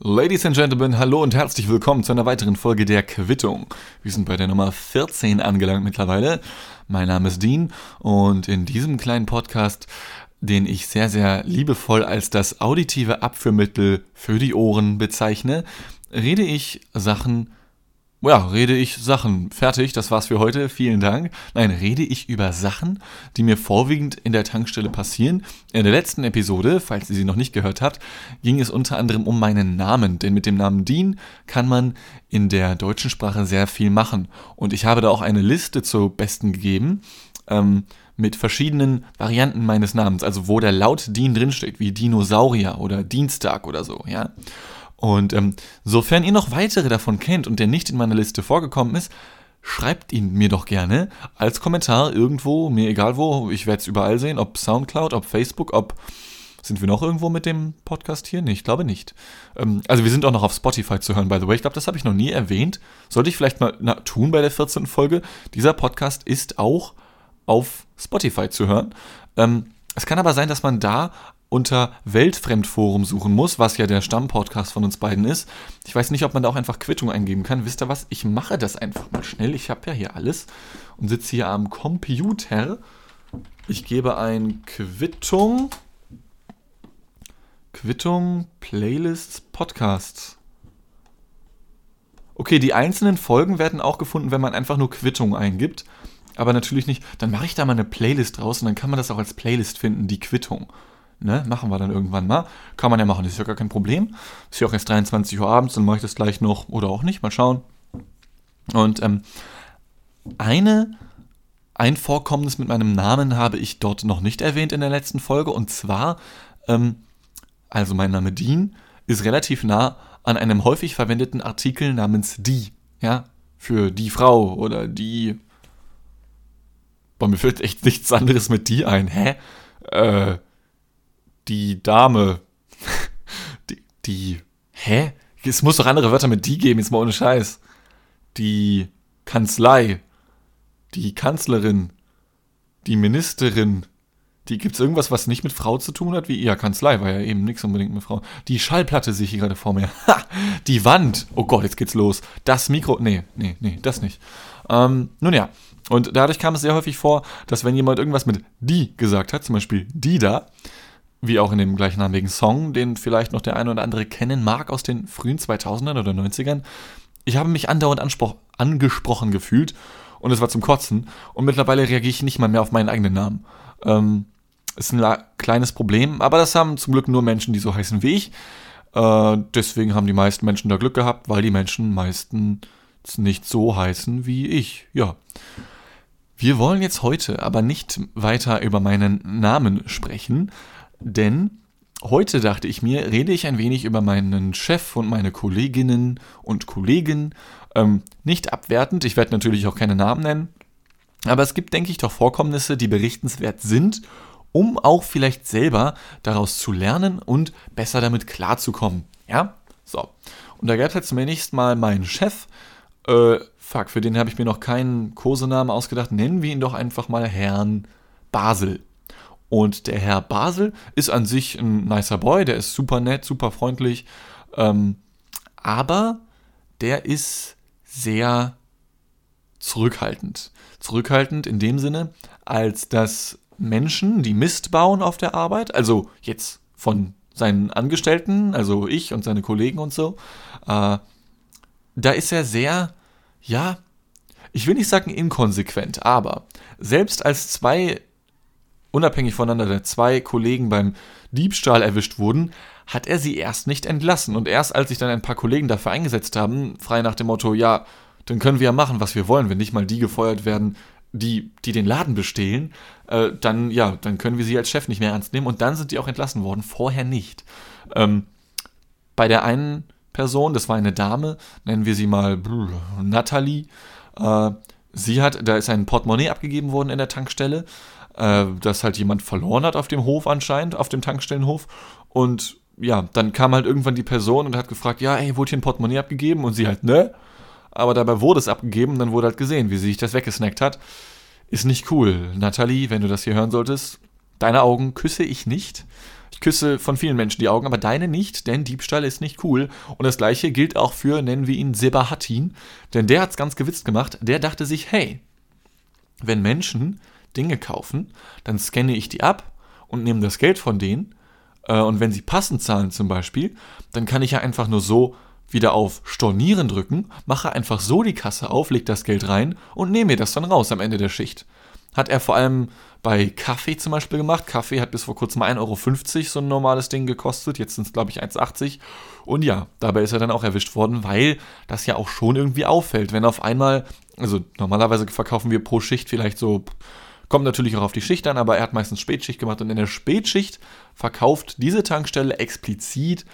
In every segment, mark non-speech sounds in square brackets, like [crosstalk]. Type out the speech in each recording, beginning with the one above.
Ladies and Gentlemen, hallo und herzlich willkommen zu einer weiteren Folge der Quittung. Wir sind bei der Nummer 14 angelangt mittlerweile. Mein Name ist Dean und in diesem kleinen Podcast, den ich sehr, sehr liebevoll als das auditive Abführmittel für die Ohren bezeichne, rede ich Sachen ja, rede ich Sachen. Fertig, das war's für heute. Vielen Dank. Nein, rede ich über Sachen, die mir vorwiegend in der Tankstelle passieren. In der letzten Episode, falls ihr sie noch nicht gehört habt, ging es unter anderem um meinen Namen. Denn mit dem Namen Dean kann man in der deutschen Sprache sehr viel machen. Und ich habe da auch eine Liste zu Besten gegeben. Ähm, mit verschiedenen Varianten meines Namens, also wo der Laut Dean drinsteht, wie Dinosaurier oder Dienstag oder so, ja. Und ähm, sofern ihr noch weitere davon kennt und der nicht in meiner Liste vorgekommen ist, schreibt ihn mir doch gerne als Kommentar irgendwo, mir egal wo. Ich werde es überall sehen, ob Soundcloud, ob Facebook, ob. Sind wir noch irgendwo mit dem Podcast hier? Nee, ich glaube nicht. Ähm, also wir sind auch noch auf Spotify zu hören, by the way. Ich glaube, das habe ich noch nie erwähnt. Sollte ich vielleicht mal na, tun bei der 14. Folge. Dieser Podcast ist auch auf Spotify zu hören. Ähm, es kann aber sein, dass man da unter Weltfremdforum suchen muss, was ja der Stammpodcast von uns beiden ist. Ich weiß nicht, ob man da auch einfach Quittung eingeben kann. Wisst ihr was? Ich mache das einfach mal schnell. Ich habe ja hier alles und sitze hier am Computer. Ich gebe ein Quittung. Quittung, Playlists, Podcasts. Okay, die einzelnen Folgen werden auch gefunden, wenn man einfach nur Quittung eingibt. Aber natürlich nicht. Dann mache ich da mal eine Playlist raus und dann kann man das auch als Playlist finden, die Quittung. Ne, machen wir dann irgendwann mal. Kann man ja machen, das ist ja gar kein Problem. Ist ja auch erst 23 Uhr abends, dann mache ich das gleich noch oder auch nicht, mal schauen. Und ähm, eine, ein Vorkommnis mit meinem Namen habe ich dort noch nicht erwähnt in der letzten Folge. Und zwar, ähm, also mein Name Dean ist relativ nah an einem häufig verwendeten Artikel namens die. Ja, für die Frau oder die. Boah, mir fällt echt nichts anderes mit die ein. Hä? Äh die Dame, [laughs] die, die, hä? Es muss doch andere Wörter mit die geben, jetzt mal ohne Scheiß. Die Kanzlei, die Kanzlerin, die Ministerin, die gibt's irgendwas, was nicht mit Frau zu tun hat? Wie ja, Kanzlei war ja eben nichts unbedingt mit Frau. Die Schallplatte sehe ich hier gerade vor mir. [laughs] Ha, die Wand. Oh Gott, jetzt geht's los. Das Mikro. Nee, nee, nee, das nicht. Ähm, nun ja. Und dadurch kam es sehr häufig vor, dass wenn jemand irgendwas mit die gesagt hat, zum Beispiel die da, wie auch in dem gleichnamigen Song, den vielleicht noch der eine oder andere kennen mag aus den frühen 2000ern oder 90ern. Ich habe mich andauernd angesprochen gefühlt und es war zum Kotzen. Und mittlerweile reagiere ich nicht mal mehr auf meinen eigenen Namen. Ähm, ist ein kleines Problem, aber das haben zum Glück nur Menschen, die so heißen wie ich. Äh, deswegen haben die meisten Menschen da Glück gehabt, weil die Menschen meistens nicht so heißen wie ich. Ja. Wir wollen jetzt heute aber nicht weiter über meinen Namen sprechen, denn heute dachte ich mir, rede ich ein wenig über meinen Chef und meine Kolleginnen und Kollegen. Ähm, nicht abwertend, ich werde natürlich auch keine Namen nennen. Aber es gibt, denke ich, doch Vorkommnisse, die berichtenswert sind, um auch vielleicht selber daraus zu lernen und besser damit klarzukommen. Ja? So. Und da gab es halt zumindest mal meinen Chef. Äh, fuck, für den habe ich mir noch keinen Kosenamen ausgedacht. Nennen wir ihn doch einfach mal Herrn Basel. Und der Herr Basel ist an sich ein nicer Boy, der ist super nett, super freundlich. Ähm, aber der ist sehr zurückhaltend. Zurückhaltend in dem Sinne, als dass Menschen, die Mist bauen auf der Arbeit, also jetzt von seinen Angestellten, also ich und seine Kollegen und so, äh, da ist er sehr, ja, ich will nicht sagen inkonsequent, aber selbst als zwei unabhängig voneinander zwei Kollegen beim Diebstahl erwischt wurden, hat er sie erst nicht entlassen. Und erst als sich dann ein paar Kollegen dafür eingesetzt haben, frei nach dem Motto, ja, dann können wir ja machen, was wir wollen, wenn nicht mal die gefeuert werden, die, die den Laden bestehlen, äh, dann, ja, dann können wir sie als Chef nicht mehr ernst nehmen. Und dann sind die auch entlassen worden, vorher nicht. Ähm, bei der einen Person, das war eine Dame, nennen wir sie mal brr, Natalie, äh, sie hat, da ist ein Portemonnaie abgegeben worden in der Tankstelle äh, das halt jemand verloren hat auf dem Hof anscheinend, auf dem Tankstellenhof. Und ja, dann kam halt irgendwann die Person und hat gefragt, ja, ey, wurde hier ein Portemonnaie abgegeben? Und sie halt, ne? Aber dabei wurde es abgegeben und dann wurde halt gesehen, wie sie sich das weggesnackt hat. Ist nicht cool. Nathalie, wenn du das hier hören solltest, deine Augen küsse ich nicht. Ich Ich küsse von vielen Menschen die Augen, aber deine nicht, denn Diebstahl ist nicht cool. Und das gleiche gilt auch für, nennen wir ihn Sebahatin, denn der hat es ganz gewitzt gemacht. Der dachte sich, hey, wenn Menschen Dinge kaufen, dann scanne ich die ab und nehme das Geld von denen. Äh, und wenn sie passend zahlen zum Beispiel, dann kann ich ja einfach nur so wieder auf Stornieren drücken, mache einfach so die Kasse auf, leg das Geld rein und nehme mir das dann raus am Ende der Schicht. Hat er vor allem bei Kaffee zum Beispiel gemacht. Kaffee hat bis vor kurzem 1,50 Euro so ein normales Ding gekostet. Jetzt sind es, glaube ich, 1,80 Und ja, dabei ist er dann auch erwischt worden, weil das ja auch schon irgendwie auffällt. Wenn auf einmal, also normalerweise verkaufen wir pro Schicht vielleicht so, kommt natürlich auch auf die Schicht an, aber er hat meistens Spätschicht gemacht. Und in der Spätschicht verkauft diese Tankstelle explizit,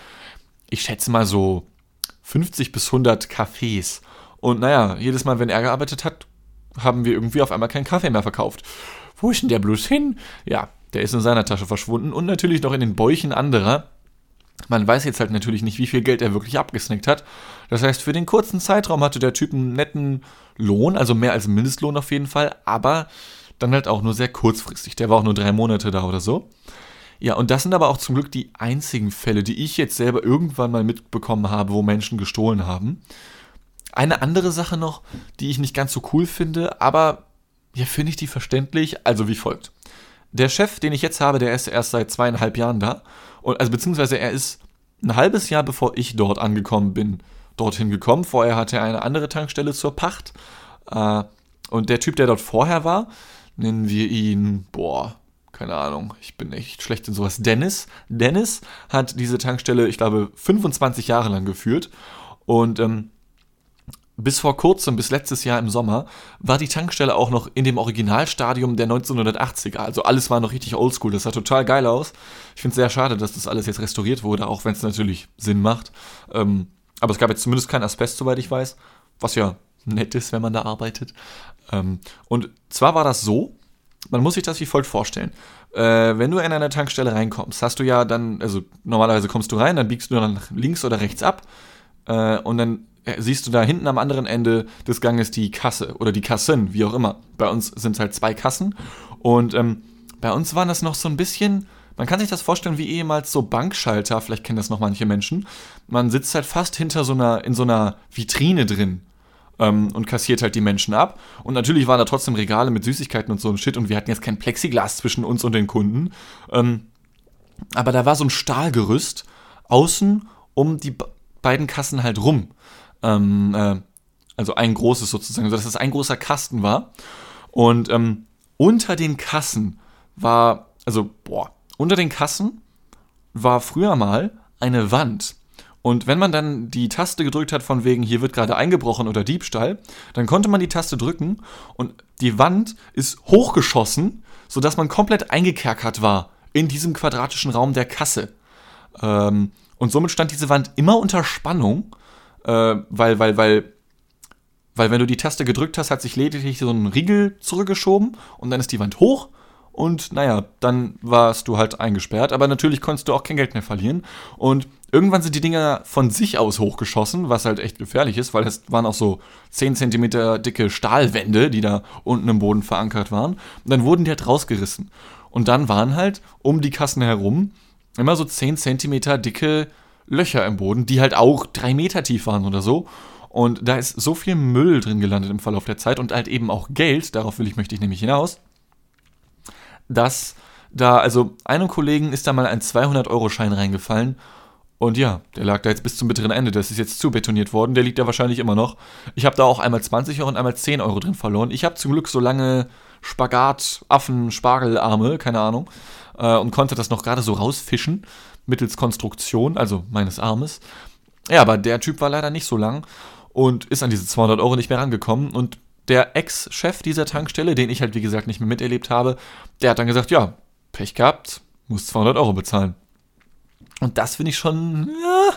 ich schätze mal so 50 bis 100 Kaffees. Und naja, jedes Mal, wenn er gearbeitet hat, haben wir irgendwie auf einmal keinen Kaffee mehr verkauft. Wo ist denn der bloß hin? Ja, der ist in seiner Tasche verschwunden und natürlich noch in den Bäuchen anderer. Man weiß jetzt halt natürlich nicht, wie viel Geld er wirklich abgesnackt hat. Das heißt, für den kurzen Zeitraum hatte der Typ einen netten Lohn, also mehr als Mindestlohn auf jeden Fall, aber dann halt auch nur sehr kurzfristig. Der war auch nur drei Monate da oder so. Ja, und das sind aber auch zum Glück die einzigen Fälle, die ich jetzt selber irgendwann mal mitbekommen habe, wo Menschen gestohlen haben. Eine andere Sache noch, die ich nicht ganz so cool finde, aber ja, finde ich die verständlich, also wie folgt. Der Chef, den ich jetzt habe, der ist erst seit zweieinhalb Jahren da. Und, also beziehungsweise er ist ein halbes Jahr bevor ich dort angekommen bin, dorthin gekommen. Vorher hatte er eine andere Tankstelle zur Pacht. Äh, und der Typ, der dort vorher war, nennen wir ihn, boah, keine Ahnung, ich bin echt schlecht in sowas. Dennis. Dennis hat diese Tankstelle, ich glaube, 25 Jahre lang geführt. Und ähm, bis vor kurzem, bis letztes Jahr im Sommer, war die Tankstelle auch noch in dem Originalstadium der 1980er. Also alles war noch richtig oldschool. Das sah total geil aus. Ich finde es sehr schade, dass das alles jetzt restauriert wurde, auch wenn es natürlich Sinn macht. Ähm, aber es gab jetzt zumindest kein Asbest, soweit ich weiß. Was ja nett ist, wenn man da arbeitet. Ähm, und zwar war das so, man muss sich das wie folgt vorstellen. Äh, wenn du in eine Tankstelle reinkommst, hast du ja dann, also normalerweise kommst du rein, dann biegst du dann links oder rechts ab äh, und dann äh, siehst du da hinten am anderen Ende des Ganges die Kasse oder die Kassen, wie auch immer. Bei uns sind es halt zwei Kassen und ähm, bei uns waren das noch so ein bisschen, man kann sich das vorstellen wie ehemals so Bankschalter, vielleicht kennen das noch manche Menschen. Man sitzt halt fast hinter so einer, in so einer Vitrine drin ähm, und kassiert halt die Menschen ab. Und natürlich waren da trotzdem Regale mit Süßigkeiten und so ein Shit und wir hatten jetzt kein Plexiglas zwischen uns und den Kunden. Ähm, aber da war so ein Stahlgerüst außen um die beiden Kassen halt rum. Ähm, äh, also ein großes sozusagen, sodass es ein großer Kasten war. Und ähm, unter den Kassen war, also, boah, unter den Kassen war früher mal eine Wand. Und wenn man dann die Taste gedrückt hat, von wegen, hier wird gerade eingebrochen oder Diebstahl, dann konnte man die Taste drücken und die Wand ist hochgeschossen, sodass man komplett eingekerkert war in diesem quadratischen Raum der Kasse. Ähm, und somit stand diese Wand immer unter Spannung äh, weil, weil, weil, weil wenn du die Taste gedrückt hast, hat sich lediglich so ein Riegel zurückgeschoben und dann ist die Wand hoch und naja, dann warst du halt eingesperrt, aber natürlich konntest du auch kein Geld mehr verlieren. Und irgendwann sind die Dinger von sich aus hochgeschossen, was halt echt gefährlich ist, weil es waren auch so 10 cm dicke Stahlwände, die da unten im Boden verankert waren. Und dann wurden die halt rausgerissen. Und dann waren halt um die Kassen herum immer so 10 cm dicke Löcher im Boden, die halt auch drei Meter tief waren oder so. Und da ist so viel Müll drin gelandet im Verlauf der Zeit und halt eben auch Geld, darauf will ich, möchte ich nämlich hinaus, dass da, also einem Kollegen ist da mal ein 200-Euro-Schein reingefallen und ja, der lag da jetzt bis zum bitteren Ende. Das ist jetzt zu betoniert worden. Der liegt da wahrscheinlich immer noch. Ich habe da auch einmal 20 Euro und einmal 10 Euro drin verloren. Ich habe zum Glück so lange Spagat, Affen, Spargelarme, keine Ahnung, äh, und konnte das noch gerade so rausfischen mittels Konstruktion, also meines Armes. Ja, aber der Typ war leider nicht so lang und ist an diese 200 Euro nicht mehr rangekommen. Und der Ex-Chef dieser Tankstelle, den ich halt wie gesagt nicht mehr miterlebt habe, der hat dann gesagt, ja, Pech gehabt, muss 200 Euro bezahlen. Und das finde ich schon, ja,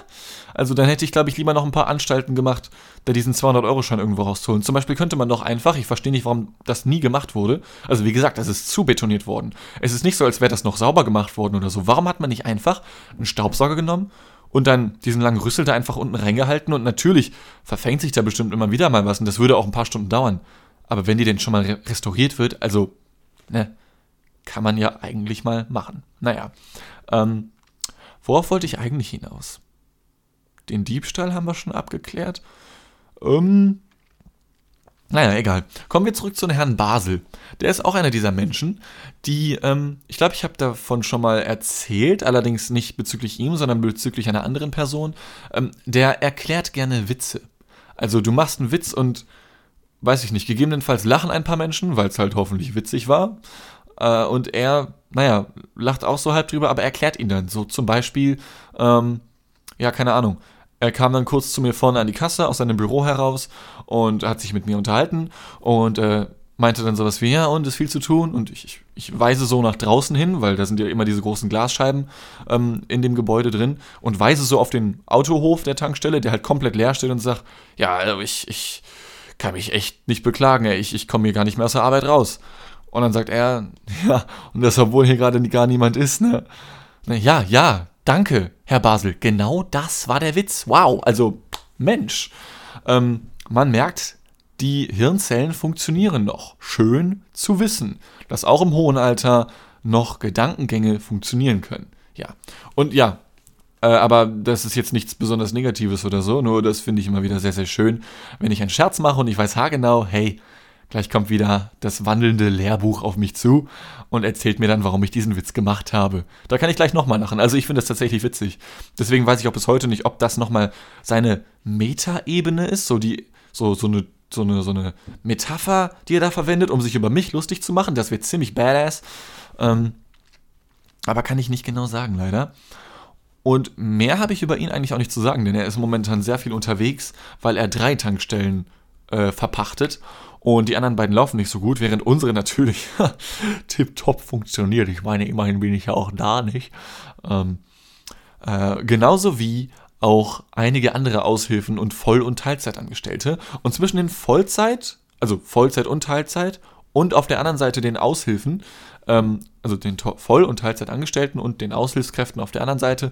also dann hätte ich, glaube ich, lieber noch ein paar Anstalten gemacht, da diesen 200-Euro-Schein irgendwo rauszuholen. Zum Beispiel könnte man doch einfach, ich verstehe nicht, warum das nie gemacht wurde. Also wie gesagt, das ist zu betoniert worden. Es ist nicht so, als wäre das noch sauber gemacht worden oder so. Warum hat man nicht einfach einen Staubsauger genommen und dann diesen langen Rüssel da einfach unten reingehalten und natürlich verfängt sich da bestimmt immer wieder mal was und das würde auch ein paar Stunden dauern. Aber wenn die denn schon mal restauriert wird, also, ne, kann man ja eigentlich mal machen. Naja, ähm, worauf wollte ich eigentlich hinaus? Den Diebstahl haben wir schon abgeklärt. Ähm, naja, egal. Kommen wir zurück zu Herrn Basel. Der ist auch einer dieser Menschen, die, ähm, ich glaube, ich habe davon schon mal erzählt, allerdings nicht bezüglich ihm, sondern bezüglich einer anderen Person. Ähm, der erklärt gerne Witze. Also du machst einen Witz und, weiß ich nicht, gegebenenfalls lachen ein paar Menschen, weil es halt hoffentlich witzig war. Äh, und er, naja, lacht auch so halb drüber, aber erklärt ihn dann. So zum Beispiel, ähm, ja, keine Ahnung er kam dann kurz zu mir vorne an die Kasse aus seinem Büro heraus und hat sich mit mir unterhalten und äh, meinte dann sowas wie, ja, und ist viel zu tun. Und ich, ich, ich weise so nach draußen hin, weil da sind ja immer diese großen Glasscheiben ähm, in dem Gebäude drin und weise so auf den Autohof der Tankstelle, der halt komplett leer steht und sagt, ja, also ich, ich kann mich echt nicht beklagen, ich, ich komme hier gar nicht mehr aus der Arbeit raus. Und dann sagt er, [laughs] ja, und das, obwohl hier gerade gar niemand ist, ne? Ja, ja, Danke, Herr Basel. Genau das war der Witz. Wow, also Mensch. Ähm, man merkt, die Hirnzellen funktionieren noch. Schön zu wissen, dass auch im hohen Alter noch Gedankengänge funktionieren können. Ja. Und ja, äh, aber das ist jetzt nichts besonders Negatives oder so, nur das finde ich immer wieder sehr, sehr schön, wenn ich einen Scherz mache und ich weiß haargenau, hey, Gleich kommt wieder das wandelnde Lehrbuch auf mich zu und erzählt mir dann, warum ich diesen Witz gemacht habe. Da kann ich gleich nochmal lachen. Also ich finde das tatsächlich witzig. Deswegen weiß ich auch bis heute nicht, ob das nochmal seine Metaebene ist, so die, so, so eine, so eine, so eine Metapher, die er da verwendet, um sich über mich lustig zu machen. Das wird ziemlich badass. Ähm, aber kann ich nicht genau sagen, leider. Und mehr habe ich über ihn eigentlich auch nicht zu sagen, denn er ist momentan sehr viel unterwegs, weil er drei Tankstellen äh, verpachtet und die anderen beiden laufen nicht so gut, während unsere natürlich [laughs] tipptopp funktioniert. Ich meine, immerhin bin ich ja auch da nicht. Ähm, äh, genauso wie auch einige andere Aushilfen und Voll- und Teilzeitangestellte. Und zwischen den Vollzeit, also Vollzeit und Teilzeit, und auf der anderen Seite den Aushilfen, ähm, also den Voll- und Teilzeitangestellten und den Aushilfskräften auf der anderen Seite,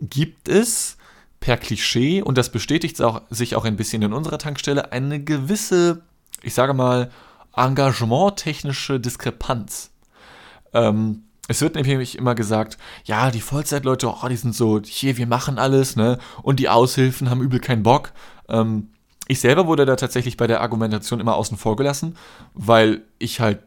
gibt es per Klischee, und das bestätigt sich auch ein bisschen in unserer Tankstelle, eine gewisse ich sage mal, engagementtechnische Diskrepanz. Ähm, es wird nämlich immer gesagt, ja, die Vollzeitleute, oh, die sind so, hier, wir machen alles, ne? Und die Aushilfen haben übel keinen Bock. Ähm, ich selber wurde da tatsächlich bei der Argumentation immer außen vor gelassen, weil ich halt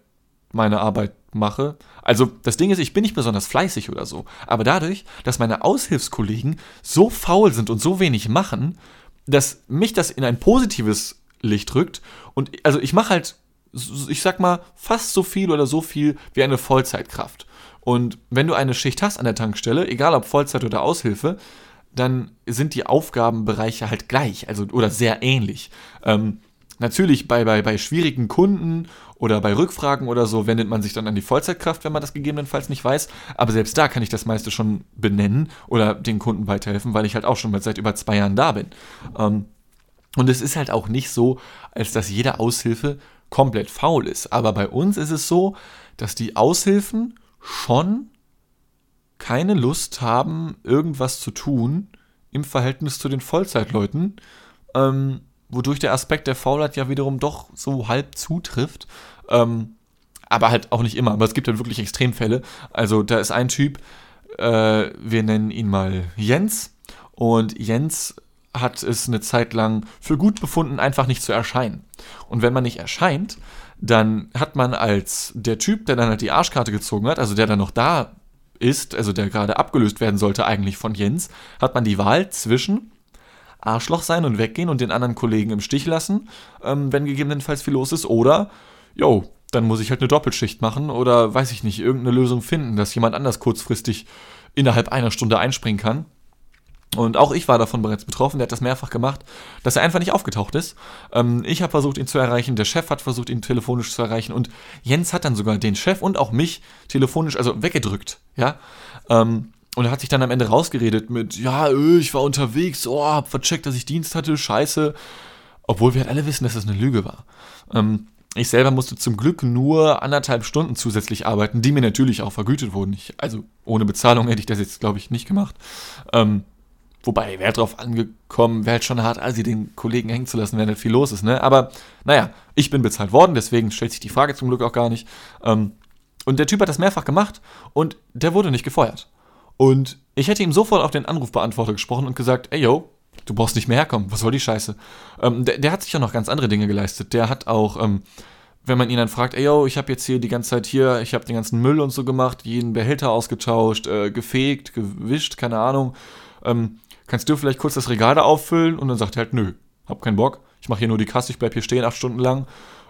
meine Arbeit mache. Also das Ding ist, ich bin nicht besonders fleißig oder so, aber dadurch, dass meine Aushilfskollegen so faul sind und so wenig machen, dass mich das in ein positives Licht rückt. Und also ich mache halt, ich sag mal, fast so viel oder so viel wie eine Vollzeitkraft. Und wenn du eine Schicht hast an der Tankstelle, egal ob Vollzeit oder Aushilfe, dann sind die Aufgabenbereiche halt gleich, also oder sehr ähnlich. Ähm, natürlich bei, bei, bei schwierigen Kunden oder bei Rückfragen oder so wendet man sich dann an die Vollzeitkraft, wenn man das gegebenenfalls nicht weiß. Aber selbst da kann ich das meiste schon benennen oder den Kunden weiterhelfen, weil ich halt auch schon seit über zwei Jahren da bin. Ähm, und es ist halt auch nicht so, als dass jede Aushilfe komplett faul ist. Aber bei uns ist es so, dass die Aushilfen schon keine Lust haben, irgendwas zu tun im Verhältnis zu den Vollzeitleuten, ähm, wodurch der Aspekt der Faulheit ja wiederum doch so halb zutrifft. Ähm, aber halt auch nicht immer. Aber es gibt halt wirklich Extremfälle. Also da ist ein Typ, äh, wir nennen ihn mal Jens. Und Jens hat es eine Zeit lang für gut befunden, einfach nicht zu erscheinen. Und wenn man nicht erscheint, dann hat man als der Typ, der dann halt die Arschkarte gezogen hat, also der dann noch da ist, also der gerade abgelöst werden sollte eigentlich von Jens, hat man die Wahl zwischen Arschloch sein und weggehen und den anderen Kollegen im Stich lassen, ähm, wenn gegebenenfalls viel los ist, oder, yo, dann muss ich halt eine Doppelschicht machen oder weiß ich nicht, irgendeine Lösung finden, dass jemand anders kurzfristig innerhalb einer Stunde einspringen kann. Und auch ich war davon bereits betroffen, der hat das mehrfach gemacht, dass er einfach nicht aufgetaucht ist. Ähm, ich habe versucht, ihn zu erreichen, der Chef hat versucht, ihn telefonisch zu erreichen und Jens hat dann sogar den Chef und auch mich telefonisch, also weggedrückt, ja. Ähm, und er hat sich dann am Ende rausgeredet mit, ja, öh, ich war unterwegs, oh, hab vercheckt, dass ich Dienst hatte, scheiße. Obwohl wir halt alle wissen, dass das eine Lüge war. Ähm, ich selber musste zum Glück nur anderthalb Stunden zusätzlich arbeiten, die mir natürlich auch vergütet wurden. Ich, also ohne Bezahlung hätte ich das jetzt, glaube ich, nicht gemacht. Ähm, Wobei, wäre drauf angekommen, wäre halt schon hart, also den Kollegen hängen zu lassen, wenn nicht viel los ist, ne? Aber naja, ich bin bezahlt worden, deswegen stellt sich die Frage zum Glück auch gar nicht. Ähm, und der Typ hat das mehrfach gemacht und der wurde nicht gefeuert. Und ich hätte ihm sofort auf den Anrufbeantworter gesprochen und gesagt, ey yo, du brauchst nicht mehr herkommen, was soll die Scheiße? Ähm, der, der, hat sich ja noch ganz andere Dinge geleistet. Der hat auch, ähm, wenn man ihn dann fragt, ey yo, ich habe jetzt hier die ganze Zeit hier, ich habe den ganzen Müll und so gemacht, jeden Behälter ausgetauscht, äh, gefegt, gewischt, keine Ahnung. Ähm, kannst du vielleicht kurz das Regal da auffüllen? Und dann sagt er halt, nö, hab keinen Bock. Ich mache hier nur die Kasse, ich bleib hier stehen acht Stunden lang.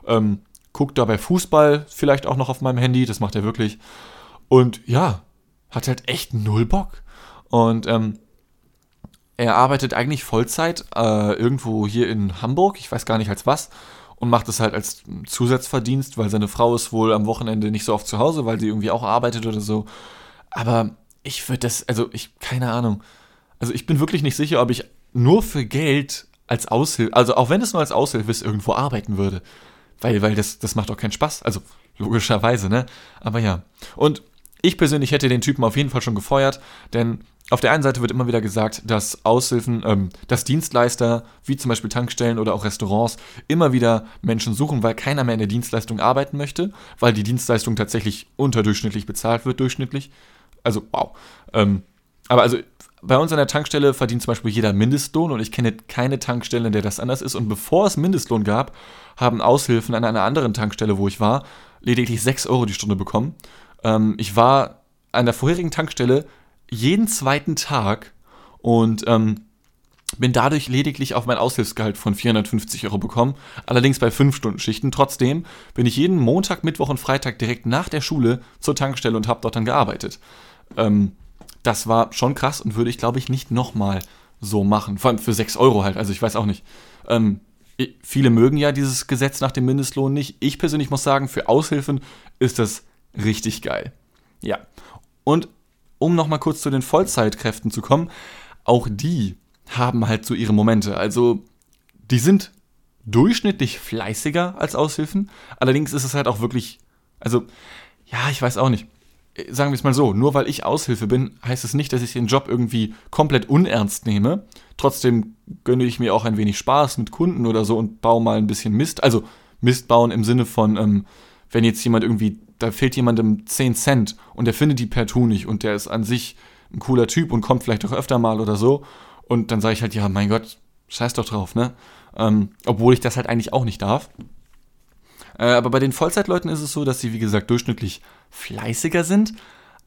Ähm, guckt dabei Fußball vielleicht auch noch auf meinem Handy, das macht er wirklich. Und ja, hat halt echt null Bock. Und ähm, er arbeitet eigentlich Vollzeit äh, irgendwo hier in Hamburg, ich weiß gar nicht als was, und macht es halt als Zusatzverdienst, weil seine Frau ist wohl am Wochenende nicht so oft zu Hause, weil sie irgendwie auch arbeitet oder so. Aber ich würde das, also ich, keine Ahnung. Also ich bin wirklich nicht sicher, ob ich nur für Geld als Aushilfe, also auch wenn es nur als Aushilfe ist, irgendwo arbeiten würde. Weil, weil das, das macht doch keinen Spaß. Also logischerweise, ne? Aber ja. Und ich persönlich hätte den Typen auf jeden Fall schon gefeuert, denn auf der einen Seite wird immer wieder gesagt, dass Aushilfen, ähm, dass Dienstleister, wie zum Beispiel Tankstellen oder auch Restaurants, immer wieder Menschen suchen, weil keiner mehr in der Dienstleistung arbeiten möchte, weil die Dienstleistung tatsächlich unterdurchschnittlich bezahlt wird, durchschnittlich. Also, wow. Ähm, aber also bei uns an der Tankstelle verdient zum Beispiel jeder Mindestlohn und ich kenne keine Tankstelle, in der das anders ist. Und bevor es Mindestlohn gab, haben Aushilfen an einer anderen Tankstelle, wo ich war, lediglich 6 Euro die Stunde bekommen. Ähm, ich war an der vorherigen Tankstelle jeden zweiten Tag und ähm, bin dadurch lediglich auf mein Aushilfsgehalt von 450 Euro bekommen, allerdings bei 5-Stunden-Schichten. Trotzdem bin ich jeden Montag, Mittwoch und Freitag direkt nach der Schule zur Tankstelle und habe dort dann gearbeitet. Ähm, das war schon krass und würde ich, glaube ich, nicht nochmal so machen. Vor allem für 6 Euro halt, also ich weiß auch nicht. Ähm, viele mögen ja dieses Gesetz nach dem Mindestlohn nicht. Ich persönlich muss sagen, für Aushilfen ist das richtig geil. Ja. Und um nochmal kurz zu den Vollzeitkräften zu kommen, auch die haben halt so ihre Momente. Also, die sind durchschnittlich fleißiger als Aushilfen. Allerdings ist es halt auch wirklich, also, ja, ich weiß auch nicht. Sagen wir es mal so, nur weil ich Aushilfe bin, heißt es nicht, dass ich den Job irgendwie komplett unernst nehme. Trotzdem gönne ich mir auch ein wenig Spaß mit Kunden oder so und baue mal ein bisschen Mist. Also Mist bauen im Sinne von, ähm, wenn jetzt jemand irgendwie da fehlt jemandem 10 Cent und der findet die partout nicht und der ist an sich ein cooler Typ und kommt vielleicht auch öfter mal oder so. Und dann sage ich halt, ja, mein Gott, scheiß doch drauf, ne? Ähm, obwohl ich das halt eigentlich auch nicht darf. Äh, aber bei den Vollzeitleuten ist es so, dass sie, wie gesagt, durchschnittlich fleißiger sind.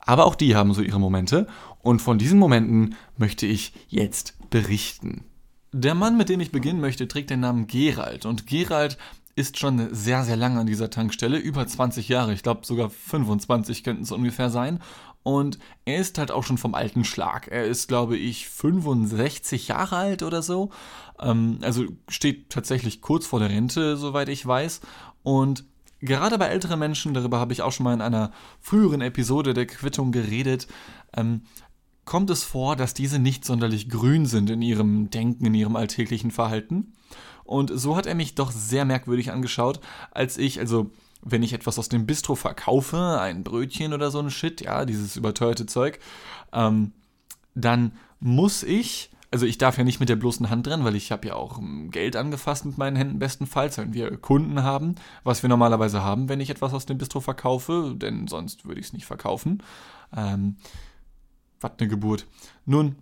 Aber auch die haben so ihre Momente. Und von diesen Momenten möchte ich jetzt berichten. Der Mann, mit dem ich beginnen möchte, trägt den Namen Gerald. Und Gerald ist schon sehr, sehr lange an dieser Tankstelle, über 20 Jahre, ich glaube sogar 25 könnten es ungefähr sein. Und er ist halt auch schon vom alten Schlag. Er ist, glaube ich, 65 Jahre alt oder so. Ähm, also steht tatsächlich kurz vor der Rente, soweit ich weiß. Und gerade bei älteren Menschen, darüber habe ich auch schon mal in einer früheren Episode der Quittung geredet, ähm, kommt es vor, dass diese nicht sonderlich grün sind in ihrem Denken, in ihrem alltäglichen Verhalten. Und so hat er mich doch sehr merkwürdig angeschaut, als ich, also wenn ich etwas aus dem Bistro verkaufe, ein Brötchen oder so ein Shit, ja, dieses überteuerte Zeug, ähm, dann muss ich, also ich darf ja nicht mit der bloßen Hand dran, weil ich habe ja auch ähm, Geld angefasst mit meinen Händen bestenfalls, wenn wir Kunden haben, was wir normalerweise haben, wenn ich etwas aus dem Bistro verkaufe, denn sonst würde ich es nicht verkaufen. Ähm, was eine Geburt. Nun,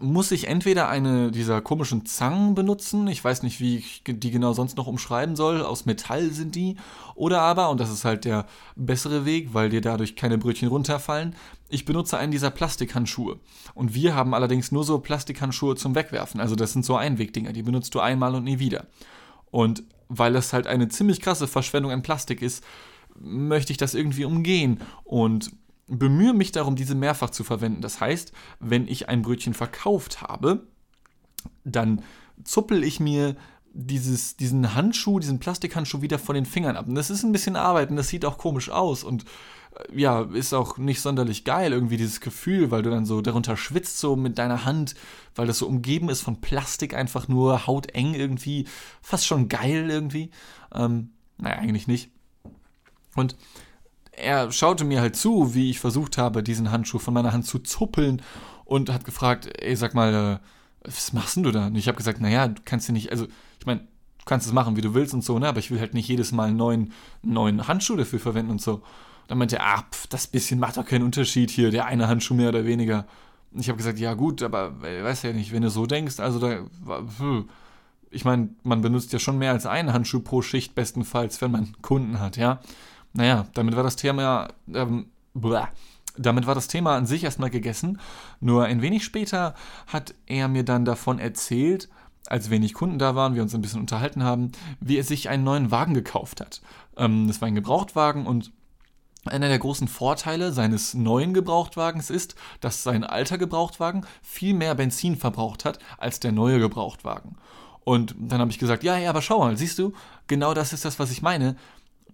muss ich entweder eine dieser komischen Zangen benutzen, ich weiß nicht, wie ich die genau sonst noch umschreiben soll, aus Metall sind die, oder aber, und das ist halt der bessere Weg, weil dir dadurch keine Brötchen runterfallen, ich benutze einen dieser Plastikhandschuhe. Und wir haben allerdings nur so Plastikhandschuhe zum Wegwerfen, also das sind so Einwegdinger, die benutzt du einmal und nie wieder. Und weil das halt eine ziemlich krasse Verschwendung an Plastik ist, möchte ich das irgendwie umgehen und bemühe mich darum, diese mehrfach zu verwenden. Das heißt, wenn ich ein Brötchen verkauft habe, dann zuppel ich mir dieses, diesen Handschuh, diesen Plastikhandschuh wieder von den Fingern ab. Und das ist ein bisschen Arbeit und das sieht auch komisch aus und äh, ja, ist auch nicht sonderlich geil, irgendwie dieses Gefühl, weil du dann so darunter schwitzt, so mit deiner Hand, weil das so umgeben ist von Plastik, einfach nur hauteng irgendwie, fast schon geil irgendwie. Ähm, naja, eigentlich nicht. Und er schaute mir halt zu, wie ich versucht habe, diesen Handschuh von meiner Hand zu zuppeln und hat gefragt, ey, sag mal, äh, was machst denn du da? Und ich habe gesagt, naja, du kannst ja nicht, also ich meine, du kannst es machen, wie du willst und so, ne? Aber ich will halt nicht jedes Mal einen neuen, neuen Handschuh dafür verwenden und so. Dann meinte er, ah, pf, das bisschen macht doch keinen Unterschied hier, der eine Handschuh mehr oder weniger. Und ich habe gesagt, ja gut, aber äh, weiß ja nicht, wenn du so denkst, also da, hm, ich meine, man benutzt ja schon mehr als einen Handschuh pro Schicht, bestenfalls, wenn man Kunden hat, ja. Naja, damit war das Thema, ähm, damit war das Thema an sich erstmal gegessen. Nur ein wenig später hat er mir dann davon erzählt, als wenig Kunden da waren, wir uns ein bisschen unterhalten haben, wie er sich einen neuen Wagen gekauft hat. Ähm, das war ein Gebrauchtwagen und einer der großen Vorteile seines neuen Gebrauchtwagens ist, dass sein alter Gebrauchtwagen viel mehr Benzin verbraucht hat als der neue Gebrauchtwagen. Und dann habe ich gesagt, ja, ja, aber schau mal, siehst du, genau das ist das, was ich meine.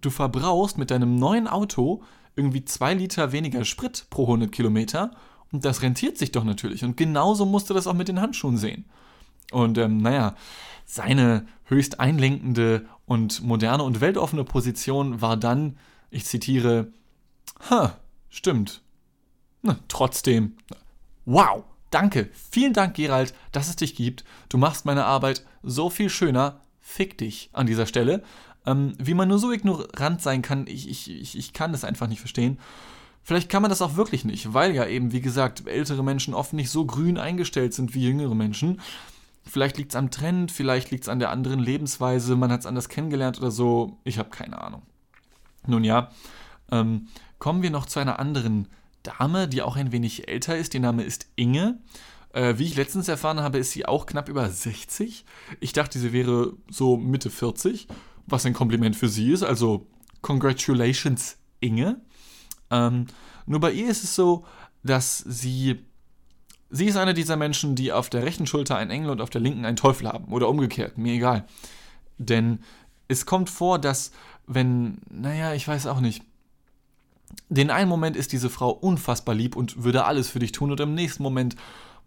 Du verbrauchst mit deinem neuen Auto irgendwie zwei Liter weniger Sprit pro 100 Kilometer und das rentiert sich doch natürlich. Und genauso musst du das auch mit den Handschuhen sehen. Und ähm, naja, seine höchst einlenkende und moderne und weltoffene Position war dann, ich zitiere, ha, stimmt. Na, trotzdem. Wow, danke, vielen Dank, Gerald, dass es dich gibt. Du machst meine Arbeit so viel schöner. Fick dich an dieser Stelle. Ähm, wie man nur so ignorant sein kann, ich, ich, ich, kann das einfach nicht verstehen. Vielleicht kann man das auch wirklich nicht, weil ja eben, wie gesagt, ältere Menschen oft nicht so grün eingestellt sind wie jüngere Menschen. Vielleicht liegt es am Trend, vielleicht liegt es an der anderen Lebensweise, man hat es anders kennengelernt oder so. Ich habe keine Ahnung. Nun ja, ähm, kommen wir noch zu einer anderen Dame, die auch ein wenig älter ist. Ihr Name ist Inge. Äh, wie ich letztens erfahren habe, ist sie auch knapp über 60. Ich dachte, sie wäre so Mitte 40, was ein Kompliment für sie ist. Also, congratulations, Inge. Ähm, nur bei ihr ist es so, dass sie Sie ist eine dieser Menschen, die auf der rechten Schulter einen Engel und auf der linken einen Teufel haben. Oder umgekehrt, mir egal. Denn es kommt vor, dass, wenn, naja, ich weiß auch nicht. Den einen Moment ist diese Frau unfassbar lieb und würde alles für dich tun, und im nächsten Moment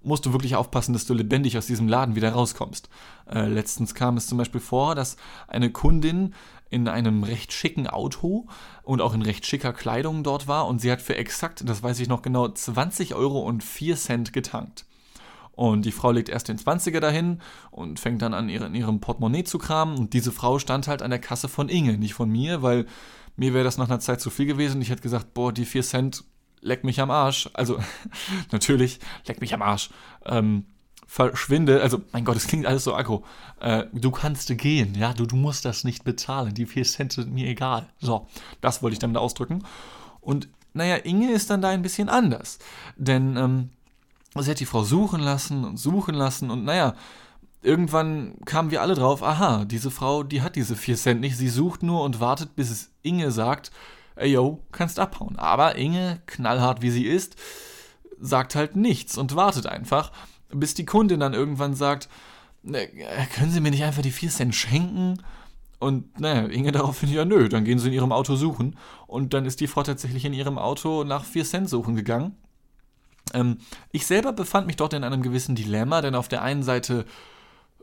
musst du wirklich aufpassen, dass du lebendig aus diesem Laden wieder rauskommst. Äh, letztens kam es zum Beispiel vor, dass eine Kundin in einem recht schicken Auto und auch in recht schicker Kleidung dort war und sie hat für exakt, das weiß ich noch genau, 20 Euro und 4 Cent getankt. Und die Frau legt erst den 20er dahin und fängt dann an, in ihrem Portemonnaie zu kramen. Und diese Frau stand halt an der Kasse von Inge, nicht von mir, weil mir wäre das nach einer Zeit zu viel gewesen. Ich hätte gesagt, boah, die 4 Cent leck mich am Arsch. Also, [laughs] natürlich, leck mich am Arsch. Ähm, verschwinde, also mein Gott, es klingt alles so aggro. Äh, du kannst gehen, ja, du, du musst das nicht bezahlen. Die 4 Cent sind mir egal. So, das wollte ich damit ausdrücken. Und naja, Inge ist dann da ein bisschen anders. Denn ähm, sie hat die Frau suchen lassen und suchen lassen und naja, irgendwann kamen wir alle drauf, aha, diese Frau, die hat diese 4 Cent nicht. Sie sucht nur und wartet, bis es Inge sagt, ey yo, kannst abhauen. Aber Inge, knallhart wie sie ist, sagt halt nichts und wartet einfach, bis die Kundin dann irgendwann sagt, ne, können Sie mir nicht einfach die 4 Cent schenken? Und naja, Inge daraufhin, ja nö, dann gehen sie in ihrem Auto suchen. Und dann ist die Frau tatsächlich in ihrem Auto nach 4 Cent suchen gegangen. Ähm, ich selber befand mich dort in einem gewissen Dilemma, denn auf der einen Seite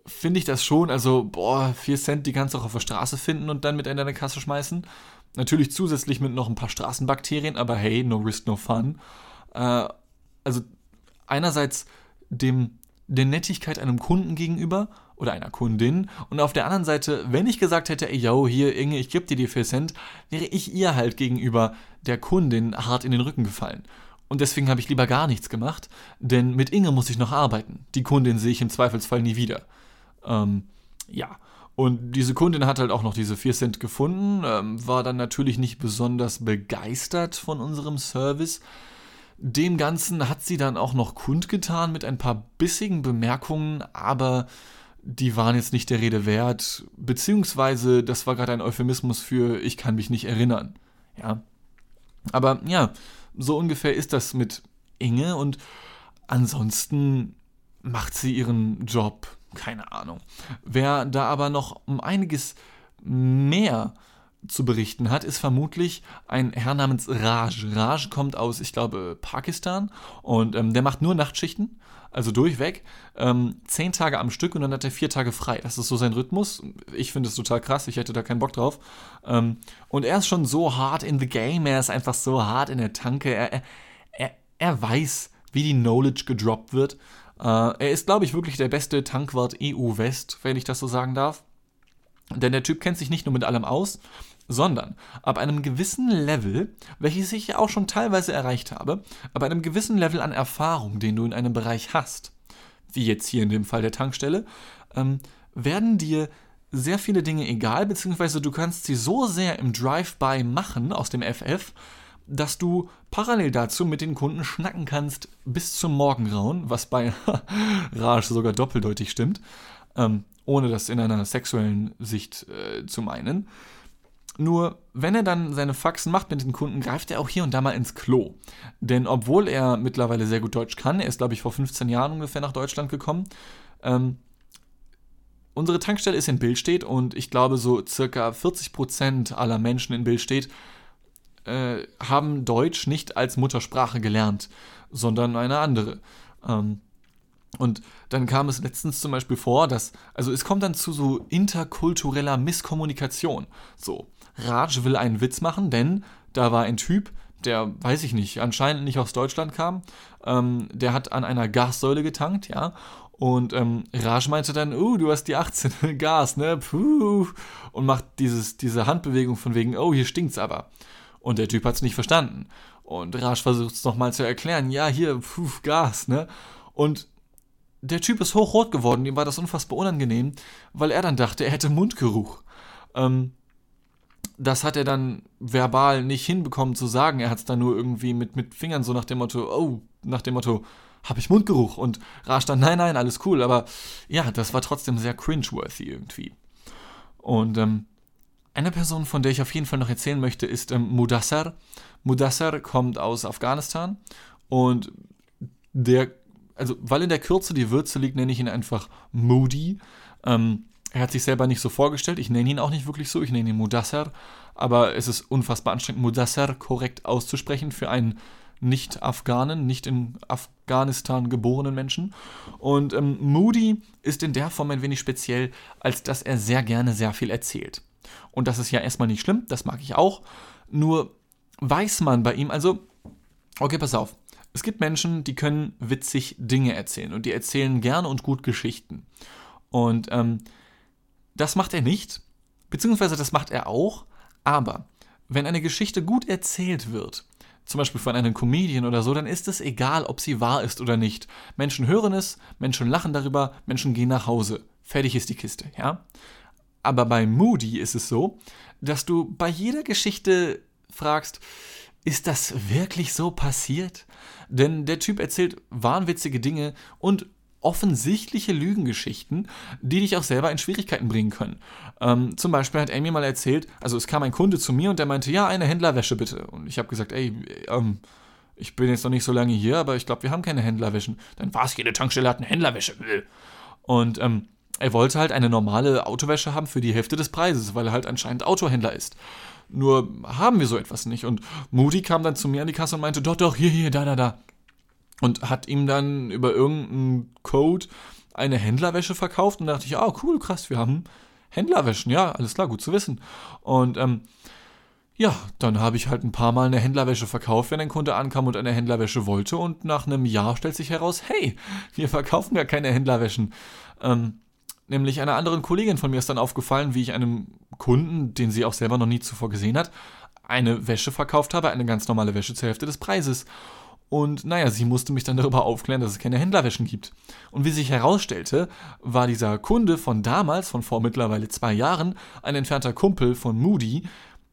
finde ich das schon, also, boah, 4 Cent, die kannst du auch auf der Straße finden und dann mit in deine Kasse schmeißen. Natürlich zusätzlich mit noch ein paar Straßenbakterien, aber hey, no risk, no fun. Äh, also einerseits dem, der Nettigkeit einem Kunden gegenüber oder einer Kundin und auf der anderen Seite, wenn ich gesagt hätte, ey, yo, hier, Inge, ich gebe dir die 4 Cent, wäre ich ihr halt gegenüber der Kundin hart in den Rücken gefallen. Und deswegen habe ich lieber gar nichts gemacht, denn mit Inge muss ich noch arbeiten. Die Kundin sehe ich im Zweifelsfall nie wieder. Ähm, ja, und diese Kundin hat halt auch noch diese 4 Cent gefunden, ähm, war dann natürlich nicht besonders begeistert von unserem Service. Dem Ganzen hat sie dann auch noch kundgetan mit ein paar bissigen Bemerkungen, aber die waren jetzt nicht der Rede wert, beziehungsweise das war gerade ein Euphemismus für ich kann mich nicht erinnern. Ja. Aber ja, so ungefähr ist das mit Inge und ansonsten macht sie ihren Job keine Ahnung. Wer da aber noch um einiges mehr zu berichten hat, ist vermutlich ein Herr namens Raj. Raj kommt aus, ich glaube, Pakistan und ähm, der macht nur Nachtschichten, also durchweg, ähm, zehn Tage am Stück und dann hat er vier Tage frei. Das ist so sein Rhythmus. Ich finde es total krass, ich hätte da keinen Bock drauf. Ähm, und er ist schon so hart in the game, er ist einfach so hart in der Tanke, er, er, er weiß, wie die Knowledge gedroppt wird. Äh, er ist, glaube ich, wirklich der beste Tankwart EU-West, wenn ich das so sagen darf. Denn der Typ kennt sich nicht nur mit allem aus, sondern ab einem gewissen Level, welches ich ja auch schon teilweise erreicht habe, ab einem gewissen Level an Erfahrung, den du in einem Bereich hast, wie jetzt hier in dem Fall der Tankstelle, ähm, werden dir sehr viele Dinge egal, beziehungsweise du kannst sie so sehr im Drive-by machen aus dem FF, dass du parallel dazu mit den Kunden schnacken kannst bis zum Morgengrauen, was bei [laughs] Raj sogar doppeldeutig stimmt, ähm, ohne das in einer sexuellen Sicht äh, zu meinen. Nur, wenn er dann seine Faxen macht mit den Kunden, greift er auch hier und da mal ins Klo. Denn obwohl er mittlerweile sehr gut Deutsch kann, er ist, glaube ich, vor 15 Jahren ungefähr nach Deutschland gekommen, ähm, unsere Tankstelle ist in Billstedt und ich glaube, so circa 40% aller Menschen in Billstedt äh, haben Deutsch nicht als Muttersprache gelernt, sondern eine andere. Ähm, und dann kam es letztens zum Beispiel vor, dass, also es kommt dann zu so interkultureller Misskommunikation. So, Raj will einen Witz machen, denn da war ein Typ, der, weiß ich nicht, anscheinend nicht aus Deutschland kam, ähm, der hat an einer Gassäule getankt, ja, und ähm, Raj meinte dann, uh, du hast die 18 [laughs] Gas, ne, puh, und macht dieses, diese Handbewegung von wegen, oh, hier stinkt's aber. Und der Typ hat's nicht verstanden. Und Raj versucht es nochmal zu erklären, ja, hier, puh, Gas, ne, und der Typ ist hochrot geworden, ihm war das unfassbar unangenehm, weil er dann dachte, er hätte Mundgeruch. Ähm, das hat er dann verbal nicht hinbekommen zu sagen. Er hat es dann nur irgendwie mit, mit Fingern so nach dem Motto, oh, nach dem Motto, habe ich Mundgeruch? Und Raj dann, nein, nein, alles cool. Aber ja, das war trotzdem sehr cringeworthy irgendwie. Und ähm, eine Person, von der ich auf jeden Fall noch erzählen möchte, ist ähm, Mudassar. Mudassar kommt aus Afghanistan und der, also weil in der Kürze die Würze liegt, nenne ich ihn einfach Moody. Ähm, er hat sich selber nicht so vorgestellt. Ich nenne ihn auch nicht wirklich so. Ich nenne ihn Mudassar. Aber es ist unfassbar anstrengend, Mudassar korrekt auszusprechen für einen nicht-Afghanen, nicht in Afghanistan geborenen Menschen. Und ähm, Moody ist in der Form ein wenig speziell, als dass er sehr gerne sehr viel erzählt. Und das ist ja erstmal nicht schlimm, das mag ich auch. Nur weiß man bei ihm, also, okay, pass auf. Es gibt Menschen, die können witzig Dinge erzählen und die erzählen gerne und gut Geschichten. Und ähm, das macht er nicht, beziehungsweise das macht er auch, aber wenn eine Geschichte gut erzählt wird, zum Beispiel von einem Comedian oder so, dann ist es egal, ob sie wahr ist oder nicht. Menschen hören es, Menschen lachen darüber, Menschen gehen nach Hause. Fertig ist die Kiste, ja? Aber bei Moody ist es so, dass du bei jeder Geschichte fragst, ist das wirklich so passiert? Denn der Typ erzählt wahnwitzige Dinge und offensichtliche Lügengeschichten, die dich auch selber in Schwierigkeiten bringen können. Ähm, zum Beispiel hat Amy mal erzählt, also es kam ein Kunde zu mir und der meinte, ja, eine Händlerwäsche bitte. Und ich habe gesagt, ey, ähm, ich bin jetzt noch nicht so lange hier, aber ich glaube, wir haben keine Händlerwäschen. Dann war es, jede Tankstelle hat eine Händlerwäsche. Und ähm, er wollte halt eine normale Autowäsche haben für die Hälfte des Preises, weil er halt anscheinend Autohändler ist. Nur haben wir so etwas nicht. Und Moody kam dann zu mir an die Kasse und meinte, doch, doch, hier, hier, da, da, da und hat ihm dann über irgendeinen Code eine Händlerwäsche verkauft und dachte ich, oh cool, krass, wir haben Händlerwäschen, ja, alles klar, gut zu wissen. Und ähm, ja, dann habe ich halt ein paar Mal eine Händlerwäsche verkauft, wenn ein Kunde ankam und eine Händlerwäsche wollte und nach einem Jahr stellt sich heraus, hey, wir verkaufen ja keine Händlerwäschen. Ähm, nämlich einer anderen Kollegin von mir ist dann aufgefallen, wie ich einem Kunden, den sie auch selber noch nie zuvor gesehen hat, eine Wäsche verkauft habe, eine ganz normale Wäsche zur Hälfte des Preises. Und naja, sie musste mich dann [laughs] darüber aufklären, dass es keine Händlerwäschen gibt. Und wie sich herausstellte, war dieser Kunde von damals, von vor mittlerweile zwei Jahren, ein entfernter Kumpel von Moody,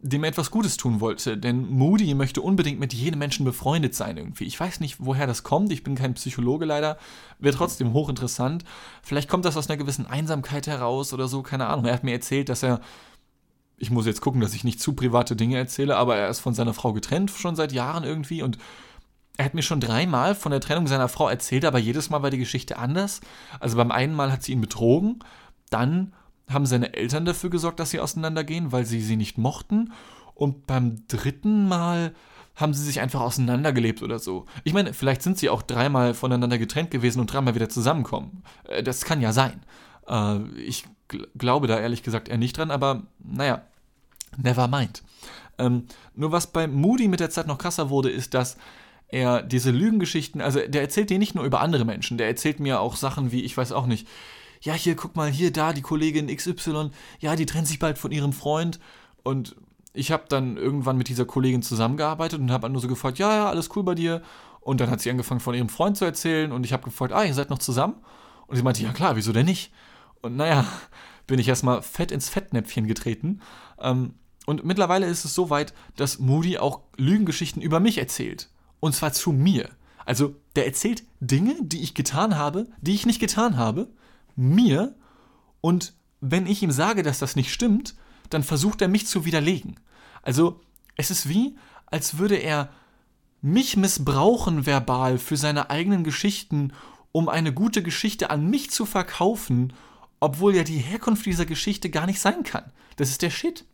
dem er etwas Gutes tun wollte. Denn Moody möchte unbedingt mit jedem Menschen befreundet sein irgendwie. Ich weiß nicht, woher das kommt. Ich bin kein Psychologe leider. Wäre trotzdem hochinteressant. Vielleicht kommt das aus einer gewissen Einsamkeit heraus oder so. Keine Ahnung. Er hat mir erzählt, dass er ich muss jetzt gucken, dass ich nicht zu private Dinge erzähle, aber er ist von seiner Frau getrennt schon seit Jahren irgendwie und er hat mir schon dreimal von der Trennung seiner Frau erzählt, aber jedes Mal war die Geschichte anders. Also beim einen Mal hat sie ihn betrogen, dann haben seine Eltern dafür gesorgt, dass sie auseinandergehen, weil sie sie nicht mochten. Und beim dritten Mal haben sie sich einfach auseinandergelebt oder so. Ich meine, vielleicht sind sie auch dreimal voneinander getrennt gewesen und dreimal wieder zusammenkommen. Äh, das kann ja sein. Äh, ich glaube da ehrlich gesagt eher nicht dran, aber naja, never mind. Ähm, nur was bei Moody mit der Zeit noch krasser wurde, ist, dass er diese Lügengeschichten, also der erzählt dir nicht nur über andere Menschen, der erzählt mir auch Sachen wie, ich weiß auch nicht, ja, hier, guck mal, hier, da, die Kollegin XY, ja, die trennt sich bald von ihrem Freund und ich habe dann irgendwann mit dieser Kollegin zusammengearbeitet und habe nur so gefragt, ja, ja, alles cool bei dir. Und dann hat sie angefangen von ihrem Freund zu erzählen und ich habe gefragt, ah, ihr seid noch zusammen? Und sie meinte, ja klar, wieso denn nicht? Und naja, [laughs] bin ich erstmal fett ins Fettnäpfchen getreten. Ähm, und mittlerweile ist es so weit, dass Moody auch Lügengeschichten über mich erzählt. Und zwar zu mir. Also, der erzählt Dinge, die ich getan habe, die ich nicht getan habe, mir. Und wenn ich ihm sage, dass das nicht stimmt, dann versucht er mich zu widerlegen. Also, es ist wie, als würde er mich missbrauchen verbal für seine eigenen Geschichten, um eine gute Geschichte an mich zu verkaufen, obwohl ja die Herkunft dieser Geschichte gar nicht sein kann. Das ist der Shit.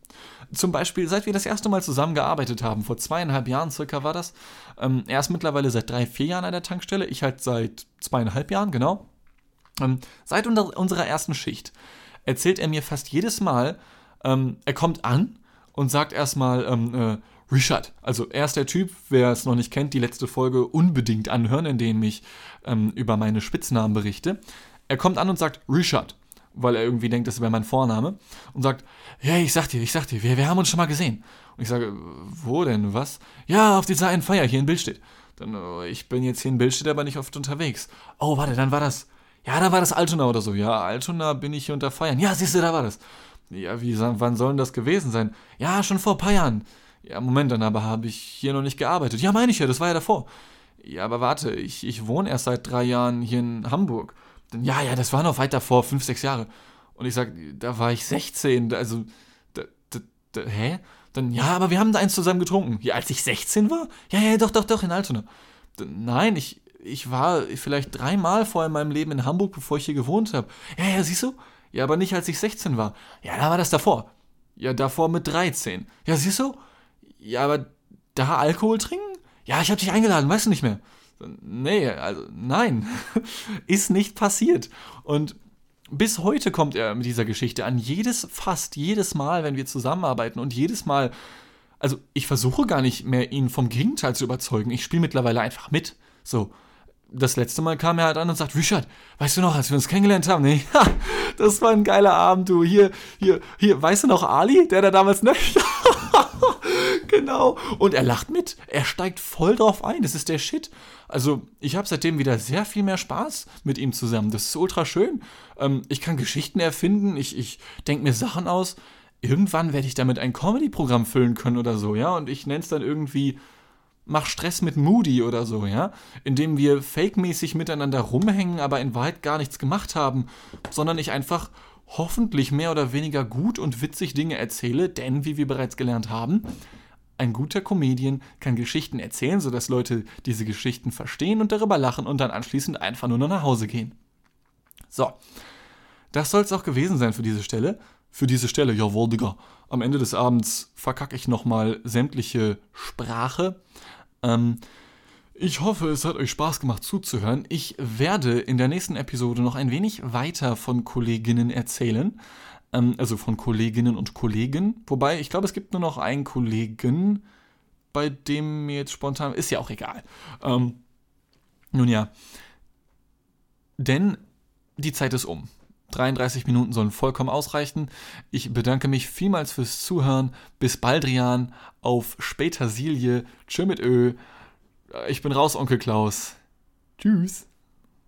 Zum Beispiel, seit wir das erste Mal zusammengearbeitet haben, vor zweieinhalb Jahren circa war das. Ähm, er ist mittlerweile seit drei, vier Jahren an der Tankstelle, ich halt seit zweieinhalb Jahren, genau. Ähm, seit unserer ersten Schicht erzählt er mir fast jedes Mal, ähm, er kommt an und sagt erstmal, ähm, äh, Richard, also er ist der Typ, wer es noch nicht kennt, die letzte Folge unbedingt anhören, in dem ich ähm, über meine Spitznamen berichte. Er kommt an und sagt Richard, weil er irgendwie denkt, das wäre mein Vorname, und sagt, hey, ich sag dir, ich sag dir, wir, wir haben uns schon mal gesehen. Und ich sage, wo denn, was? Ja, auf dieser einen Feier hier in Billstedt. Dann, oh, ich bin jetzt hier in Billstedt aber nicht oft unterwegs. Oh, warte, dann war das, ja, da war das Altona oder so. Ja, Altona bin ich hier unter Feiern. Ja, siehst du, da war das. Ja, wie, wann soll denn das gewesen sein? Ja, schon vor ein paar Jahren. Ja, Moment, dann aber habe ich hier noch nicht gearbeitet. Ja, meine ich ja, das war ja davor. Ja, aber warte, ich, ich wohne erst seit drei Jahren hier in Hamburg. Ja, ja, das war noch weit davor, fünf, sechs Jahre. Und ich sag, da war ich 16, also, da, da, da, hä? Dann, ja, aber wir haben da eins zusammen getrunken. Ja, als ich 16 war? Ja, ja, doch, doch, doch, in Altona. Dann, nein, ich, ich war vielleicht dreimal vorher in meinem Leben in Hamburg, bevor ich hier gewohnt habe. Ja, ja, siehst du? Ja, aber nicht als ich 16 war. Ja, da war das davor. Ja, davor mit 13. Ja, siehst du? ja, aber da Alkohol trinken? Ja, ich habe dich eingeladen, weißt du nicht mehr. Nee, also nein, [laughs] ist nicht passiert. Und bis heute kommt er mit dieser Geschichte an. Jedes, fast jedes Mal, wenn wir zusammenarbeiten und jedes Mal, also ich versuche gar nicht mehr, ihn vom Gegenteil zu überzeugen. Ich spiele mittlerweile einfach mit. So, das letzte Mal kam er halt an und sagt, Richard, weißt du noch, als wir uns kennengelernt haben? [laughs] Nee, das war ein geiler Abend, du. Hier, hier, hier, weißt du noch Ali, der da damals, ne? [laughs] genau. Und er lacht mit. Er steigt voll drauf ein. Das ist der Shit. Also, ich habe seitdem wieder sehr viel mehr Spaß mit ihm zusammen. Das ist ultra schön. Ähm, ich kann Geschichten erfinden. Ich, ich denke mir Sachen aus. Irgendwann werde ich damit ein Comedy-Programm füllen können oder so, ja. Und ich nenne es dann irgendwie Mach Stress mit Moody oder so, ja? Indem wir fake-mäßig miteinander rumhängen, aber in Wahrheit gar nichts gemacht haben, sondern ich einfach hoffentlich mehr oder weniger gut und witzig Dinge erzähle, denn, wie wir bereits gelernt haben, ein guter Comedian kann Geschichten erzählen, sodass Leute diese Geschichten verstehen und darüber lachen und dann anschließend einfach nur noch nach Hause gehen. So, das soll es auch gewesen sein für diese Stelle. Für diese Stelle, jawohl, Digga. Am Ende des Abends verkacke ich nochmal sämtliche Sprache. Ähm, ich hoffe, es hat euch Spaß gemacht zuzuhören. Ich werde in der nächsten Episode noch ein wenig weiter von Kolleginnen erzählen. Ähm, also von Kolleginnen und Kollegen. Wobei, ich glaube, es gibt nur noch einen Kollegen, bei dem mir jetzt spontan. Ist ja auch egal. Ähm, nun ja. Denn die Zeit ist um. 33 Minuten sollen vollkommen ausreichen. Ich bedanke mich vielmals fürs Zuhören. Bis Baldrian. Auf später Silje. Tschö mit Ö. Ich bin raus, Onkel Klaus. Tschüss.